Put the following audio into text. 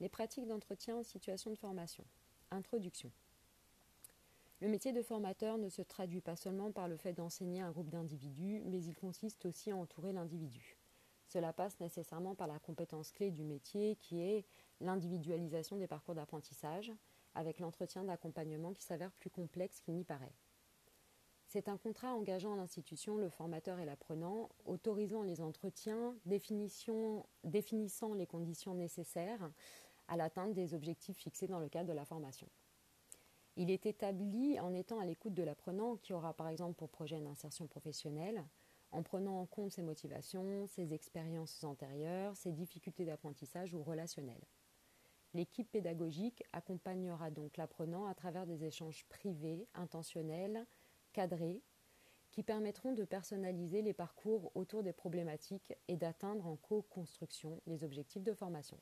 Les pratiques d'entretien en situation de formation. Introduction. Le métier de formateur ne se traduit pas seulement par le fait d'enseigner un groupe d'individus, mais il consiste aussi à entourer l'individu. Cela passe nécessairement par la compétence clé du métier qui est l'individualisation des parcours d'apprentissage, avec l'entretien d'accompagnement qui s'avère plus complexe qu'il n'y paraît. C'est un contrat engageant l'institution, le formateur et l'apprenant, autorisant les entretiens, définissant les conditions nécessaires à l'atteinte des objectifs fixés dans le cadre de la formation. Il est établi en étant à l'écoute de l'apprenant qui aura par exemple pour projet une insertion professionnelle, en prenant en compte ses motivations, ses expériences antérieures, ses difficultés d'apprentissage ou relationnelles. L'équipe pédagogique accompagnera donc l'apprenant à travers des échanges privés, intentionnels, cadrés, qui permettront de personnaliser les parcours autour des problématiques et d'atteindre en co-construction les objectifs de formation.